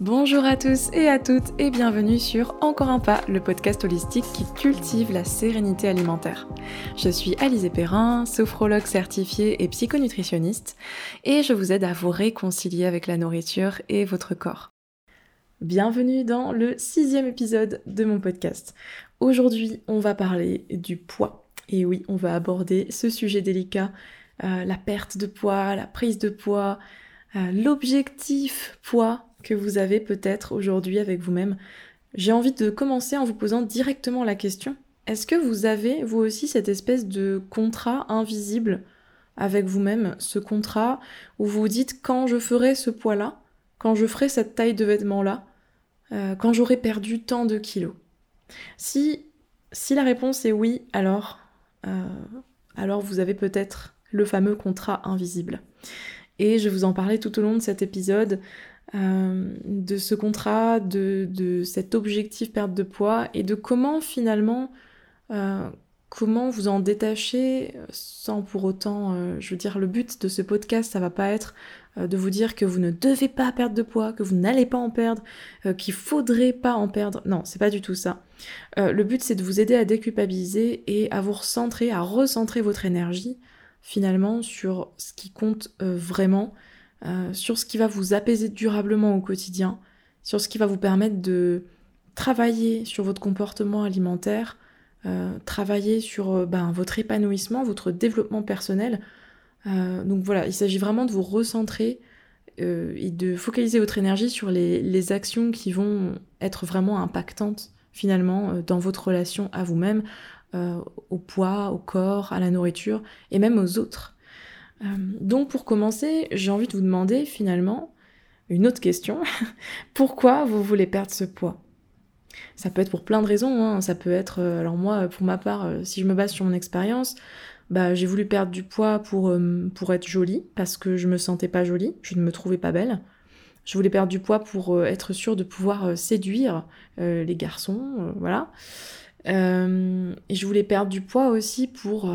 Bonjour à tous et à toutes et bienvenue sur Encore un pas, le podcast holistique qui cultive la sérénité alimentaire. Je suis Alizé Perrin, sophrologue certifiée et psychonutritionniste et je vous aide à vous réconcilier avec la nourriture et votre corps. Bienvenue dans le sixième épisode de mon podcast. Aujourd'hui, on va parler du poids. Et oui, on va aborder ce sujet délicat, euh, la perte de poids, la prise de poids, euh, l'objectif poids que vous avez peut-être aujourd'hui avec vous-même. J'ai envie de commencer en vous posant directement la question. Est-ce que vous avez, vous aussi, cette espèce de contrat invisible avec vous-même, ce contrat où vous vous dites quand je ferai ce poids-là, quand je ferai cette taille de vêtements-là, euh, quand j'aurai perdu tant de kilos? Si, si la réponse est oui, alors, euh, alors vous avez peut-être le fameux contrat invisible. Et je vous en parler tout au long de cet épisode. Euh, de ce contrat, de, de, cet objectif perte de poids et de comment finalement, euh, comment vous en détacher sans pour autant, euh, je veux dire, le but de ce podcast, ça va pas être de vous dire que vous ne devez pas perdre de poids, que vous n'allez pas en perdre, qu'il faudrait pas en perdre. Non, c'est pas du tout ça. le but, c'est de vous aider à déculpabiliser et à vous recentrer, à recentrer votre énergie finalement sur ce qui compte vraiment euh, sur ce qui va vous apaiser durablement au quotidien, sur ce qui va vous permettre de travailler sur votre comportement alimentaire, euh, travailler sur euh, ben, votre épanouissement, votre développement personnel. donc voilà, il s'agit vraiment de vous recentrer et de focaliser votre énergie sur les, les, actions qui vont être vraiment impactantes finalement dans votre relation à vous-même, au poids, au corps, à la nourriture et même aux autres. Euh, donc pour commencer, j'ai envie de vous demander finalement une autre question. Pourquoi vous voulez perdre ce poids? Ça peut être pour plein de raisons. Hein. Ça peut être, euh, alors moi, pour ma part, euh, si je me base sur mon expérience, bah, j'ai voulu perdre du poids pour, être jolie, parce que je me sentais pas jolie, je ne me trouvais pas belle. Je voulais perdre du poids pour être sûre de pouvoir séduire les garçons, voilà. Et je voulais perdre du poids aussi pour,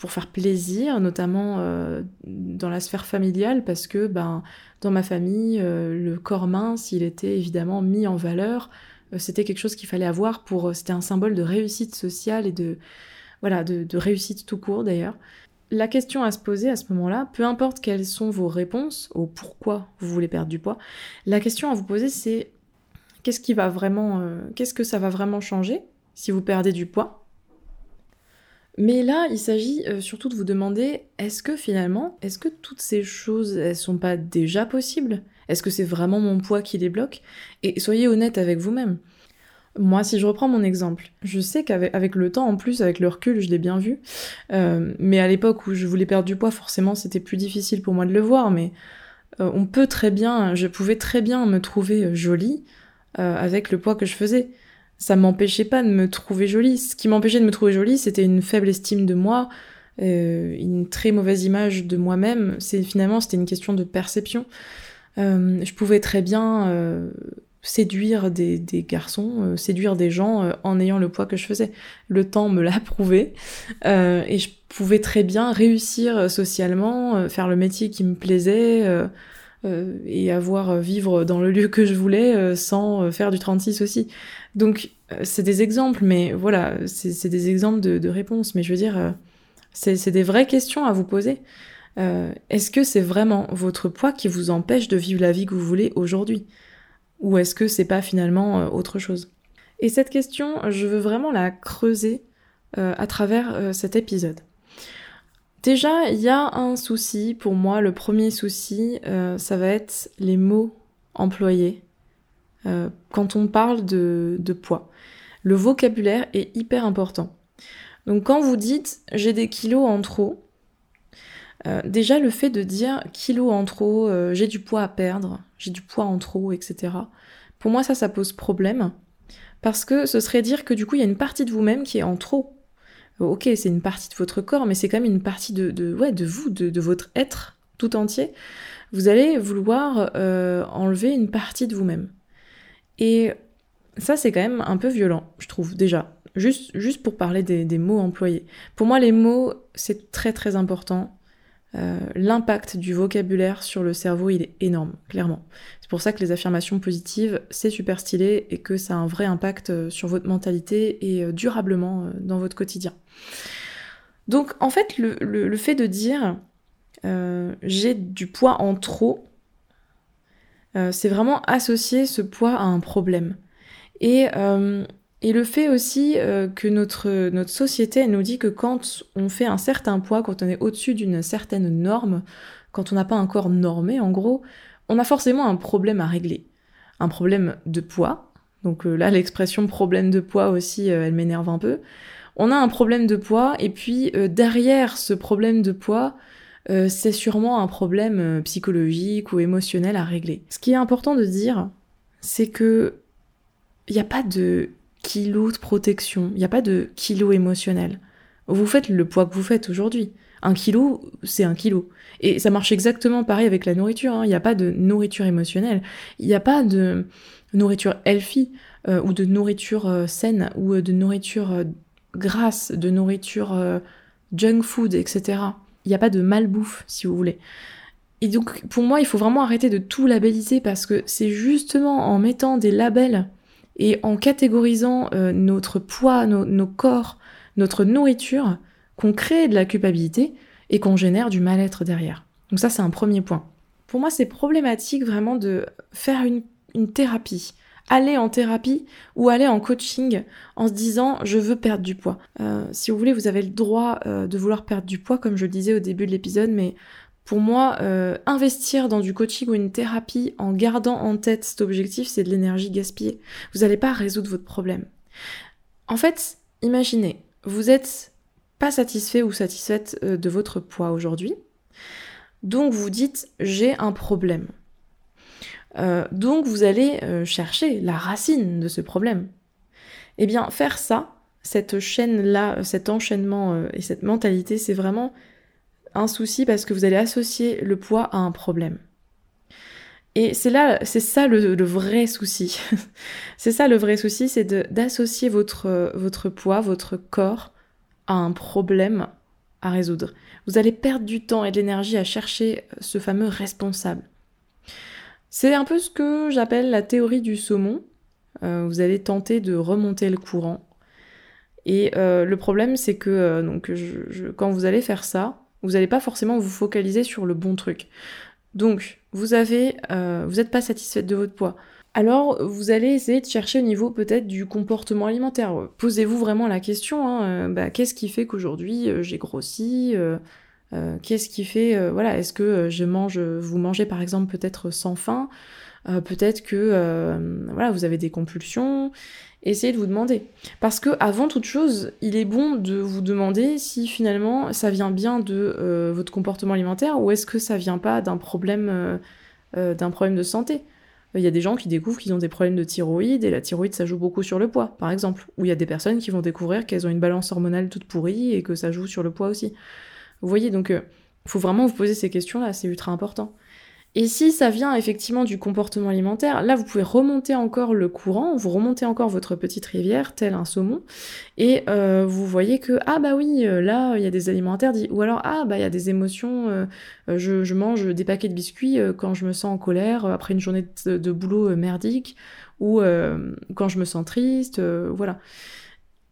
pour faire plaisir, notamment euh, dans la sphère familiale, parce que ben, dans ma famille, le corps mince, il était évidemment mis en valeur. c'était quelque chose qu'il fallait avoir pour. C'était un symbole de réussite sociale et de, voilà, de, de réussite tout court d'ailleurs. La question à se poser à ce moment-là, peu importe quelles sont vos réponses au pourquoi vous voulez perdre du poids, la question à vous poser c'est qu'est-ce qui va vraiment, qu'est-ce que ça va vraiment changer si vous perdez du poids? Mais là, il s'agit euh, surtout de vous demander, est-ce que finalement, est-ce que toutes ces choses, elles sont pas déjà possibles? Est-ce que c'est vraiment mon poids qui les bloque? Et soyez honnête avec vous-même. Moi, si je reprends mon exemple, je sais qu'avec le temps, en plus, avec le recul, je l'ai bien vu. Euh, mais à l'époque où je voulais perdre du poids, forcément, c'était plus difficile pour moi de le voir. Mais euh, on peut très bien, je pouvais très bien me trouver jolie avec le poids que je faisais ça m'empêchait pas de me trouver jolie. Ce qui m'empêchait de me trouver jolie, c'était une faible estime de moi, euh, une très mauvaise image de moi-même. C'est finalement c'était une question de perception. Euh, je pouvais très bien euh, séduire des, garçons, euh, séduire des gens euh, en ayant le poids que je faisais. Le temps me l'a prouvé et je pouvais très bien réussir socialement, faire le métier qui me plaisait. et avoir vivre dans le lieu que je voulais sans faire du 36 aussi. Donc, euh, c'est des exemples, mais voilà, c'est des exemples de, réponses. Mais je veux dire, euh, c'est des vraies questions à vous poser. Euh, est-ce que c'est vraiment votre poids qui vous empêche de vivre la vie que vous voulez aujourd'hui? Ou est-ce que c'est pas finalement autre chose? Et cette question, je veux vraiment la creuser à travers cet épisode. Déjà, il y a un souci pour moi. Le premier souci, ça va être les mots employés euh, quand on parle de, poids. Le vocabulaire est hyper important. Donc quand vous dites j'ai des kilos en trop, euh, déjà le fait de dire kilos en trop, euh, j'ai du poids à perdre, j'ai du poids en trop, etc. Pour moi ça ça pose problème parce que ce serait dire que du coup il y a une partie de vous-même qui est en trop. Ok c'est une partie de votre corps mais c'est quand même une partie de, de vous, de, votre être tout entier. Vous allez vouloir enlever une partie de vous-même. Et ça, c'est quand même un peu violent, je trouve, déjà. Juste, juste pour parler des, mots employés. Pour moi, les mots, c'est très très important. l'impact du vocabulaire sur le cerveau, il est énorme, clairement. C'est pour ça que les affirmations positives, c'est super stylé et que ça a un vrai impact sur votre mentalité et durablement dans votre quotidien. Donc en fait, le, fait de dire j'ai du poids en trop, c'est vraiment associer ce poids à un problème. Et et le fait aussi euh, que notre, société nous dit que quand on fait un certain poids, quand on est au-dessus d'une certaine norme, quand on n'a pas un corps normé en gros, on a forcément un problème à régler. Un problème de poids. Donc euh, là, l'expression problème de poids aussi, euh, elle m'énerve un peu. On a un problème de poids et puis derrière ce problème de poids, c'est sûrement un problème psychologique ou émotionnel à régler. Ce qui est important de dire, c'est que il n'y a pas de kilo de protection, il n'y a pas de kilo émotionnel. Vous faites le poids que vous faites aujourd'hui. Un kilo, c'est un kilo. Et ça marche exactement pareil avec la nourriture. Hein. Il n'y a pas de nourriture émotionnelle. Il n'y a pas de nourriture healthy euh, ou de nourriture euh, saine ou euh, de nourriture grasse, de nourriture junk food, etc. Il n'y a pas de malbouffe, si vous voulez. Et donc, pour moi, il faut vraiment arrêter de tout labelliser parce que c'est justement en mettant des labels et en catégorisant euh, notre poids, nos corps, notre nourriture, qu'on crée de la culpabilité et qu'on génère du mal-être derrière. Donc ça, c'est un premier point. Pour moi, c'est problématique vraiment de faire une, thérapie. Aller en thérapie ou aller en coaching en se disant je veux perdre du poids. Euh, si vous voulez, vous avez le droit euh, de vouloir perdre du poids, comme je le disais au début de l'épisode, mais pour moi, euh, investir dans du coaching ou une thérapie en gardant en tête cet objectif, c'est de l'énergie gaspillée. Vous n'allez pas résoudre votre problème. En fait, imaginez, vous êtes pas satisfait ou satisfaite de votre poids aujourd'hui. Donc vous dites j'ai un problème. Euh, donc vous allez chercher la racine de ce problème. Eh bien, faire ça, cette chaîne-là, cet enchaînement et cette mentalité, c'est vraiment un souci parce que vous allez associer le poids à un problème. Et c'est là, c'est ça le, vrai souci. c'est ça le vrai souci, c'est d'associer votre, votre poids, votre corps à un problème à résoudre. Vous allez perdre du temps et de l'énergie à chercher ce fameux responsable. C'est un peu ce que j'appelle la théorie du saumon. Euh, vous allez tenter de remonter le courant. Et euh, le problème, c'est que euh, donc, quand vous allez faire ça, vous n'allez pas forcément vous focaliser sur le bon truc. Donc, vous avez, vous n'êtes pas satisfaite de votre poids. Alors, vous allez essayer de chercher au niveau peut-être du comportement alimentaire. Posez-vous vraiment la question, hein, bah, qu'est-ce qui fait qu'aujourd'hui j'ai grossi Qu'est-ce qui fait, voilà, est-ce que je mange, vous mangez par exemple peut-être sans faim Peut-être que, voilà, vous avez des compulsions essayez de vous demander. Parce que avant toute chose, il est bon de vous demander si finalement ça vient bien de euh, votre comportement alimentaire ou est-ce que ça vient pas d'un problème, euh, euh, d'un problème de santé. Il y a des gens qui découvrent qu'ils ont des problèmes de thyroïde et la thyroïde ça joue beaucoup sur le poids, par exemple. Ou il y a des personnes qui vont découvrir qu'elles ont une balance hormonale toute pourrie et que ça joue sur le poids aussi. Vous voyez, donc il faut vraiment vous poser ces questions-là, c'est ultra important. Et si ça vient effectivement du comportement alimentaire, là vous pouvez remonter encore le courant, vous remontez encore votre petite rivière, tel un saumon, et euh, vous voyez que ah bah oui, euh, là il y a des alimentaires, ou alors ah bah il y a des émotions, euh, je, mange des paquets de biscuits quand je me sens en colère après une journée de, boulot merdique, ou quand je me sens triste, voilà.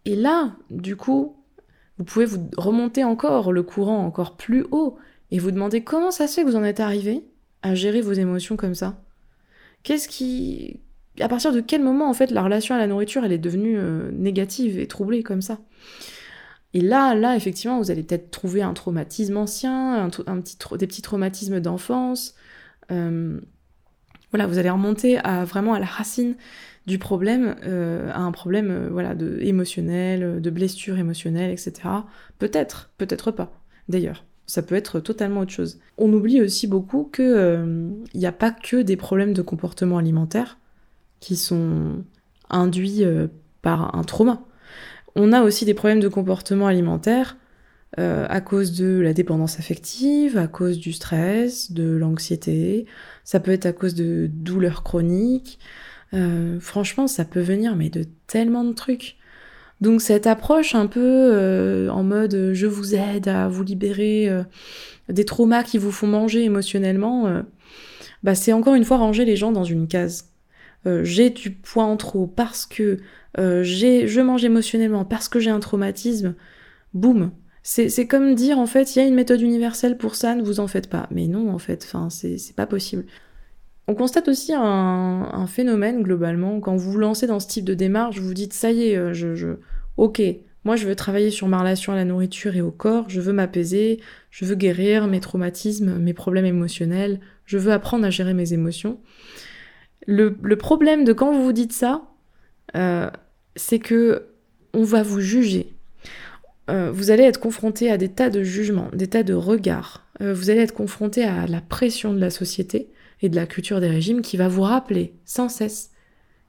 Et là, du coup, vous pouvez vous remonter encore le courant encore plus haut et vous demander comment ça se fait que vous en êtes arrivé à gérer vos émotions comme ça Qu'est-ce qui... À partir de quel moment, en fait, la relation à la nourriture, elle est devenue euh, négative et troublée comme ça? Et là, là, effectivement, vous allez peut-être trouver un traumatisme ancien, des petits traumatismes d'enfance. Euh, voilà, vous allez remonter vraiment à la racine du problème, euh, à un problème voilà, de, émotionnel, de blessure émotionnelle, etc. Peut-être, peut-être pas, d'ailleurs ça peut être totalement autre chose. On oublie aussi beaucoup qu'il n'y euh, a pas que des problèmes de comportement alimentaire qui sont induits euh, par un trauma. On a aussi des problèmes de comportement alimentaire euh, à cause de la dépendance affective, à cause du stress, de l'anxiété, ça peut être à cause de douleurs chroniques. Franchement, ça peut venir mais de tellement de trucs. Donc cette approche un peu en mode je vous aide à vous libérer des traumas qui vous font manger émotionnellement, bah c'est encore une fois ranger les gens dans une case. j'ai du poids en trop parce que j'ai, je mange émotionnellement, parce que j'ai un traumatisme, boum, c'est comme dire, en fait, il y a une méthode universelle pour ça, ne vous en faites pas. Mais non, en fait, c'est pas possible. On constate aussi un, phénomène, globalement, quand vous vous lancez dans ce type de démarche, vous vous dites, ça y est, euh, je, je... ok, moi je veux travailler sur ma relation à la nourriture et au corps, je veux m'apaiser, je veux guérir mes traumatismes, mes problèmes émotionnels, je veux apprendre à gérer mes émotions. Le, problème de quand vous vous dites ça, euh, c'est que on va vous juger. Euh, vous allez être confronté à des tas de jugements, des tas de regards. Vous allez être confronté à la pression de la société et de la culture des régimes qui va vous rappeler sans cesse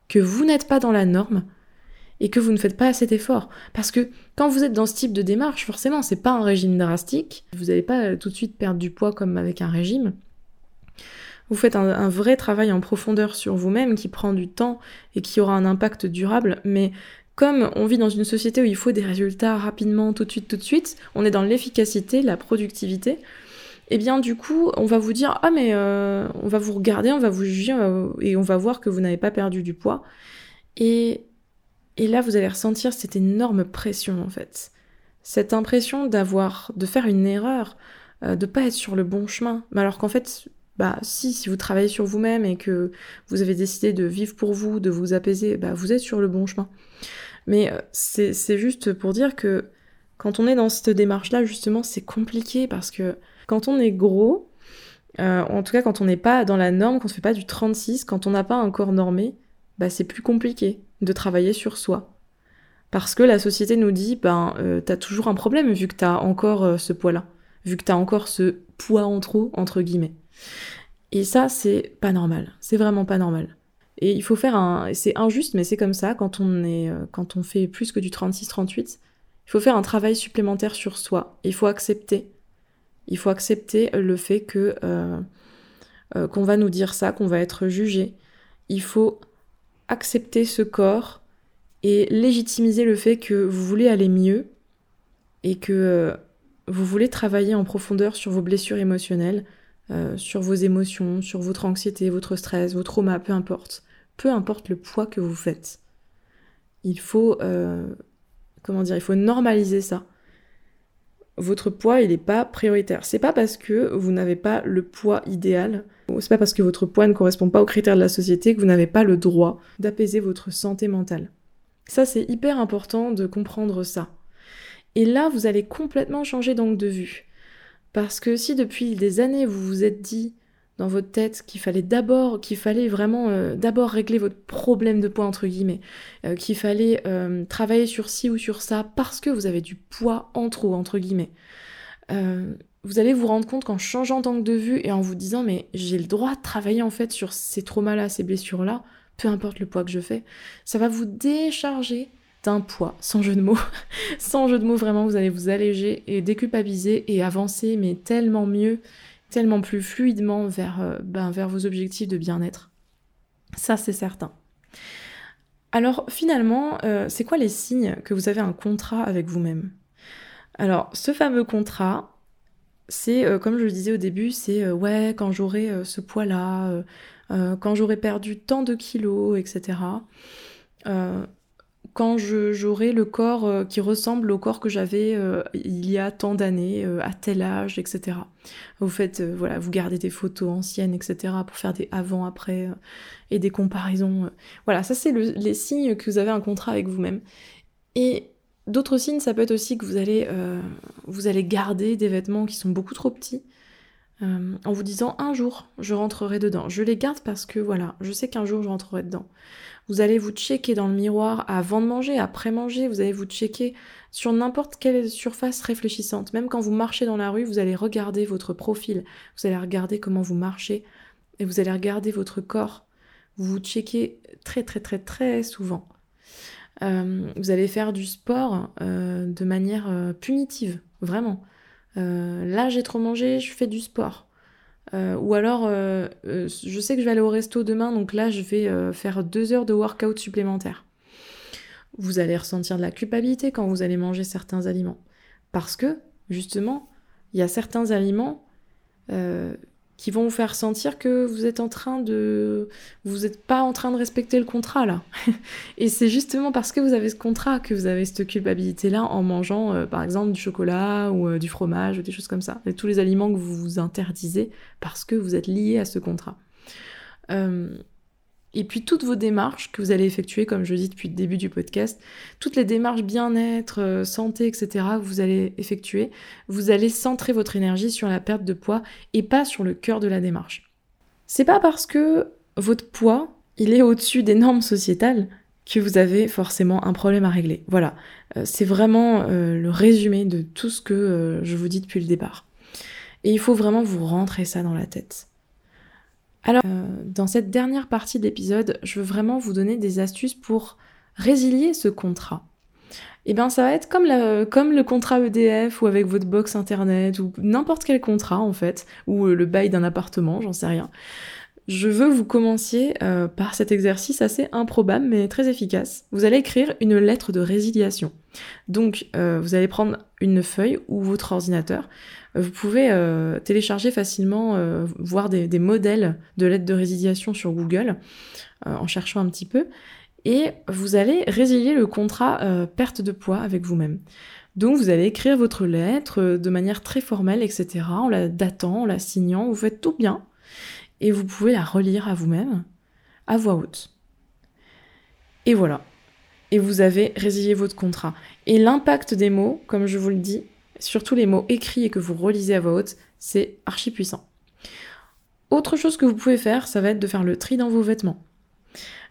que vous n'êtes pas dans la norme et que vous ne faites pas assez d'efforts. Parce que quand vous êtes dans ce type de démarche, forcément, c'est pas un régime drastique. Vous n'allez pas euh, tout de suite perdre du poids comme avec un régime. Vous faites un vrai travail en profondeur sur vous-même qui prend du temps et qui aura un impact durable, mais comme on vit dans une société où il faut des résultats rapidement, tout de suite, tout de suite, on est dans l'efficacité, la productivité, et eh bien du coup, on va vous dire ah mais euh, on va vous regarder, on va vous juger et on va voir que vous n'avez pas perdu du poids. Et, et là, vous allez ressentir cette énorme pression en fait, cette impression d'avoir, de faire une erreur, euh, de pas être sur le bon chemin. Mais alors qu'en fait, bah si, si vous travaillez sur vous-même et que vous avez décidé de vivre pour vous, de vous apaiser, bah vous êtes sur le bon chemin. Mais euh, c'est juste pour dire que quand on est dans cette démarche-là, justement, c'est compliqué parce que quand on est gros, euh, en tout cas quand on n'est pas dans la norme, qu'on ne fait pas du 36, quand on n'a pas un corps normé, bah, c'est plus compliqué de travailler sur soi. Parce que la société nous dit, ben, euh, t'as toujours un problème vu que t'as encore ce poids-là, vu que t'as encore ce poids en trop, entre guillemets. Et ça, c'est pas normal. C'est vraiment pas normal. Et il faut faire un. C'est injuste, mais c'est comme ça quand on, euh, quand on fait plus que du 36-38. Il faut faire un travail supplémentaire sur soi. Il faut accepter. Il faut accepter le fait que euh, euh, qu'on va nous dire ça, qu'on va être jugé. Il faut accepter ce corps et légitimiser le fait que vous voulez aller mieux et que vous voulez travailler en profondeur sur vos blessures émotionnelles, sur vos émotions, sur votre anxiété, votre stress, vos traumas, peu importe peu importe le poids que vous faites. Il faut, euh, comment dire, il faut normaliser ça. Votre poids, il n'est pas prioritaire. C'est pas parce que vous n'avez pas le poids idéal, c'est pas parce que votre poids ne correspond pas aux critères de la société que vous n'avez pas le droit d'apaiser votre santé mentale. Ça, c'est hyper important de comprendre ça. Et là, vous allez complètement changer d'angle de vue. Parce que si depuis des années vous vous êtes dit dans votre tête qu'il fallait d'abord, qu'il fallait vraiment euh, d'abord régler votre problème de poids entre guillemets, euh, qu'il fallait euh, travailler sur ci ou sur ça parce que vous avez du poids en trop entre guillemets. vous allez vous rendre compte qu'en changeant d'angle de vue et en vous disant mais j'ai le droit de travailler en fait sur ces traumas-là, ces blessures-là, peu importe le poids que je fais, ça va vous décharger d'un poids, sans jeu de mots. sans jeu de mots, vraiment, vous allez vous alléger et déculpabiliser et avancer, mais tellement mieux tellement plus fluidement vers, euh, ben, vers vos objectifs de bien-être. Ça, c'est certain. Alors finalement, euh, c'est quoi les signes que vous avez un contrat avec vous-même? Alors, ce fameux contrat, c'est, euh, comme je le disais au début, c'est ouais, quand j'aurai ce poids-là, quand j'aurai perdu tant de kilos, etc quand j'aurai le corps euh, qui ressemble au corps que j'avais euh, il y a tant d'années, euh, à tel âge, etc. Vous faites, voilà, vous gardez des photos anciennes, etc. pour faire des avant-après et des comparaisons. Voilà, ça c'est les signes que vous avez un contrat avec vous-même. Et d'autres signes, ça peut être aussi que vous allez, vous allez garder des vêtements qui sont beaucoup trop petits. en vous disant un jour je rentrerai dedans. Je les garde parce que voilà, je sais qu'un jour je rentrerai dedans. Vous allez vous checker dans le miroir avant de manger, après manger, vous allez vous checker sur n'importe quelle surface réfléchissante. Même quand vous marchez dans la rue, vous allez regarder votre profil, vous allez regarder comment vous marchez et vous allez regarder votre corps. Vous vous checkez très très très très souvent. Euh, vous allez faire du sport euh, de manière euh, punitive, vraiment. là j'ai trop mangé, je fais du sport. Euh, ou alors, euh, euh, je sais que je vais aller au resto demain, donc là, je vais faire deux heures de workout supplémentaire. vous allez ressentir de la culpabilité quand vous allez manger certains aliments. Parce que, justement, il y a certains aliments qui vont vous faire sentir que vous êtes en train de... Vous n'êtes pas en train de respecter le contrat, là. Et c'est justement parce que vous avez ce contrat que vous avez cette culpabilité-là en mangeant, euh, par exemple, du chocolat ou euh, du fromage ou des choses comme ça. Tous les aliments que vous vous interdisez parce que vous êtes lié à ce contrat. Et puis toutes vos démarches que vous allez effectuer, comme je dis depuis le début du podcast, toutes les démarches bien-être, euh, santé, etc. que vous allez effectuer, vous allez centrer votre énergie sur la perte de poids et pas sur le cœur de la démarche. C'est pas parce que votre poids, il est au-dessus des normes sociétales que vous avez forcément un problème à régler. Voilà, euh, c'est vraiment euh, le résumé de tout ce que je vous dis depuis le départ. Et il faut vraiment vous rentrer ça dans la tête. Alors, euh, dans cette dernière partie de l'épisode, je veux vraiment vous donner des astuces pour résilier ce contrat. Et eh bien, ça va être comme, le contrat EDF ou avec votre box internet ou n'importe quel contrat en fait, ou euh, le bail d'un appartement, j'en sais rien. Je veux vous commenciez euh, par cet exercice assez improbable mais très efficace. Vous allez écrire une lettre de résiliation. Donc, vous allez prendre une feuille ou votre ordinateur, vous pouvez euh, télécharger facilement, euh, voir des, modèles de lettres de résiliation sur Google euh, en cherchant un petit peu. Et vous allez résilier le contrat perte de poids avec vous-même. Donc vous allez écrire votre lettre de manière très formelle, etc., en la datant, en la signant, vous faites tout bien. Et vous pouvez la relire à vous-même, à voix haute. Et voilà. Et vous avez résilié votre contrat. Et l'impact des mots, comme je vous le dis, surtout les mots écrits et que vous relisez à voix haute, c'est archi puissant. Autre chose que vous pouvez faire, ça va être de faire le tri dans vos vêtements.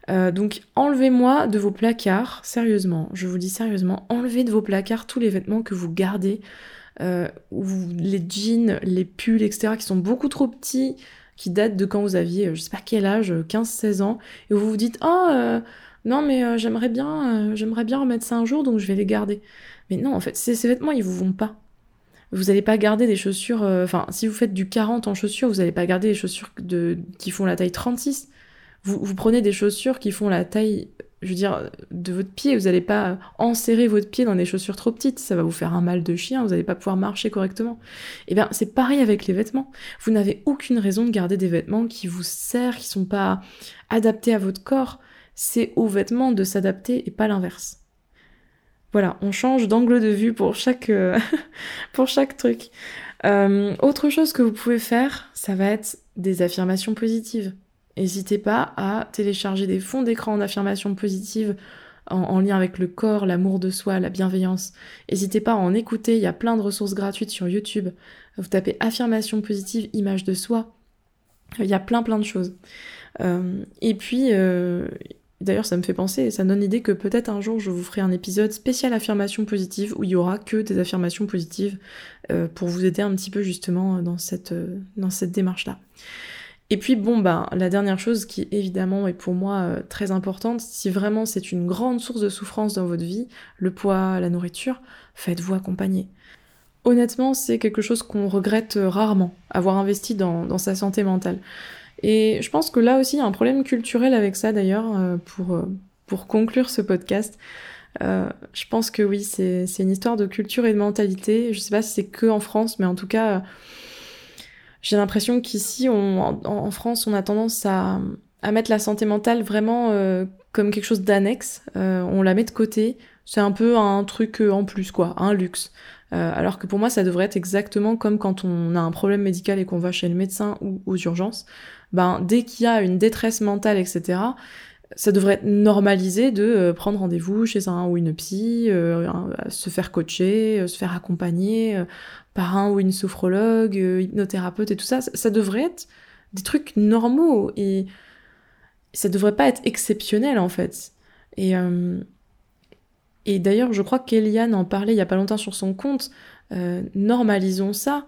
Euh, donc enlevez-moi de vos placards, sérieusement, je vous dis sérieusement, enlevez de vos placards tous les vêtements que vous gardez, euh, les jeans, les pulls, etc., qui sont beaucoup trop petits, qui datent de quand vous aviez, euh, je sais pas quel âge, 15-16 ans, et vous vous dites, oh, non mais j'aimerais bien, j'aimerais bien remettre ça un jour, donc je vais les garder. Mais non, en fait, ces, vêtements, ils vous vont pas. Vous n'allez pas garder des chaussures. Euh, enfin, si vous faites du 40 en chaussures, vous n'allez pas garder des chaussures de, qui font la taille 36. Vous, prenez des chaussures qui font la taille, je veux dire, de votre pied. Vous n'allez pas enserrer votre pied dans des chaussures trop petites. Ça va vous faire un mal de chien. Vous n'allez pas pouvoir marcher correctement. Eh bien, c'est pareil avec les vêtements. Vous n'avez aucune raison de garder des vêtements qui vous servent, qui sont pas adaptés à votre corps. C'est aux vêtements de s'adapter et pas l'inverse. Voilà, on change d'angle de vue pour chaque, euh, pour chaque truc. Euh, autre chose que vous pouvez faire, ça va être des affirmations positives. N'hésitez pas à télécharger des fonds d'écran d'affirmations positives en, lien avec le corps, l'amour de soi, la bienveillance. N'hésitez pas à en écouter, il y a plein de ressources gratuites sur YouTube. Vous tapez affirmations positives, image de soi. Il y a plein plein de choses. Euh, et puis, D'ailleurs, ça me fait penser, ça donne l'idée que peut-être un jour je vous ferai un épisode spécial affirmation positive où il y aura que des affirmations positives euh, pour vous aider un petit peu justement dans cette, euh, dans cette démarche-là. Et puis bon, bah, la dernière chose qui évidemment est pour moi euh, très importante, si vraiment c'est une grande source de souffrance dans votre vie, le poids, la nourriture, faites-vous accompagner. Honnêtement, c'est quelque chose qu'on regrette rarement, avoir investi dans, dans sa santé mentale. Et je pense que là aussi, il y a un problème culturel avec ça d'ailleurs, euh, pour, euh, pour conclure ce podcast. Euh, je pense que oui, c'est une histoire de culture et de mentalité. Je sais pas si c'est que en France, mais en tout cas, j'ai l'impression qu'ici, en, en, France, on a tendance à, à mettre la santé mentale vraiment comme quelque chose d'annexe. on la met de côté. C'est un peu un truc en plus, quoi, un luxe. alors que pour moi, ça devrait être exactement comme quand on a un problème médical et qu'on va chez le médecin ou aux urgences ben dès qu'il y a une détresse mentale, etc., ça devrait être normalisé de euh, prendre rendez-vous chez un ou une psy, euh, se faire coacher, euh, se faire accompagner par un ou une sophrologue, hypnothérapeute et tout ça. ça. devrait être des trucs normaux et ça devrait pas être exceptionnel en fait. Et, et d'ailleurs, je crois qu'Eliane en parlait il y a pas longtemps sur son compte. normalisons ça.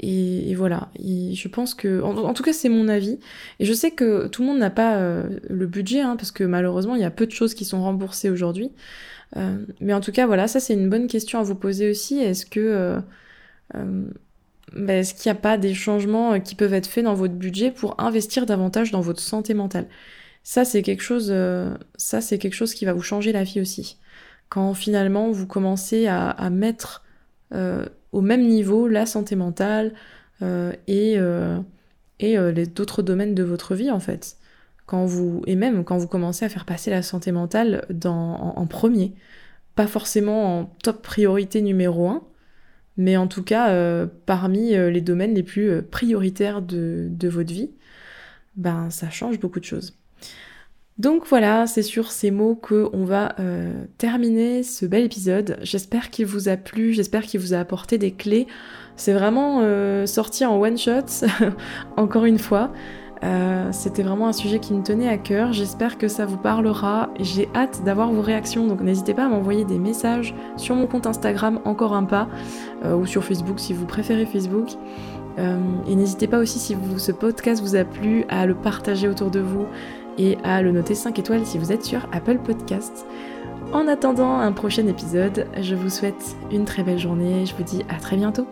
Et, voilà, je pense que, en, tout cas c'est mon avis, et je sais que tout le monde n'a pas euh, le budget, hein, parce que malheureusement il y a peu de choses qui sont remboursées aujourd'hui. Euh, mais en tout cas voilà, ça c'est une bonne question à vous poser aussi. Est-ce que euh, bah, est-ce qu'il n'y a pas des changements qui peuvent être faits dans votre budget pour investir davantage dans votre santé mentale? Ça, c'est quelque chose, ça, c'est quelque chose qui va vous changer la vie aussi. Quand finalement vous commencez à, mettre au même niveau la santé mentale et, et les d'autres domaines de votre vie en fait. Quand vous, et même quand vous commencez à faire passer la santé mentale en premier pas forcément en top priorité numéro un, mais en tout cas euh, parmi euh, les domaines les plus euh, prioritaires de, votre vie, ben ça change beaucoup de choses. Donc voilà, c'est sur ces mots qu'on va terminer ce bel épisode. J'espère qu'il vous a plu, j'espère qu'il vous a apporté des clés. C'est vraiment sorti en one shot, encore une fois. Euh, c'était vraiment un sujet qui me tenait à cœur. J'espère que ça vous parlera. J'ai hâte d'avoir vos réactions, donc n'hésitez pas à m'envoyer des messages sur mon compte Instagram encore un pas euh, ou sur Facebook si vous préférez Facebook. Euh, et n'hésitez pas aussi si ce podcast vous a plu à le partager autour de vous et à le noter 5 étoiles si vous êtes sur Apple Podcast. En attendant un prochain épisode, je vous souhaite une très belle journée. Je vous dis à très bientôt.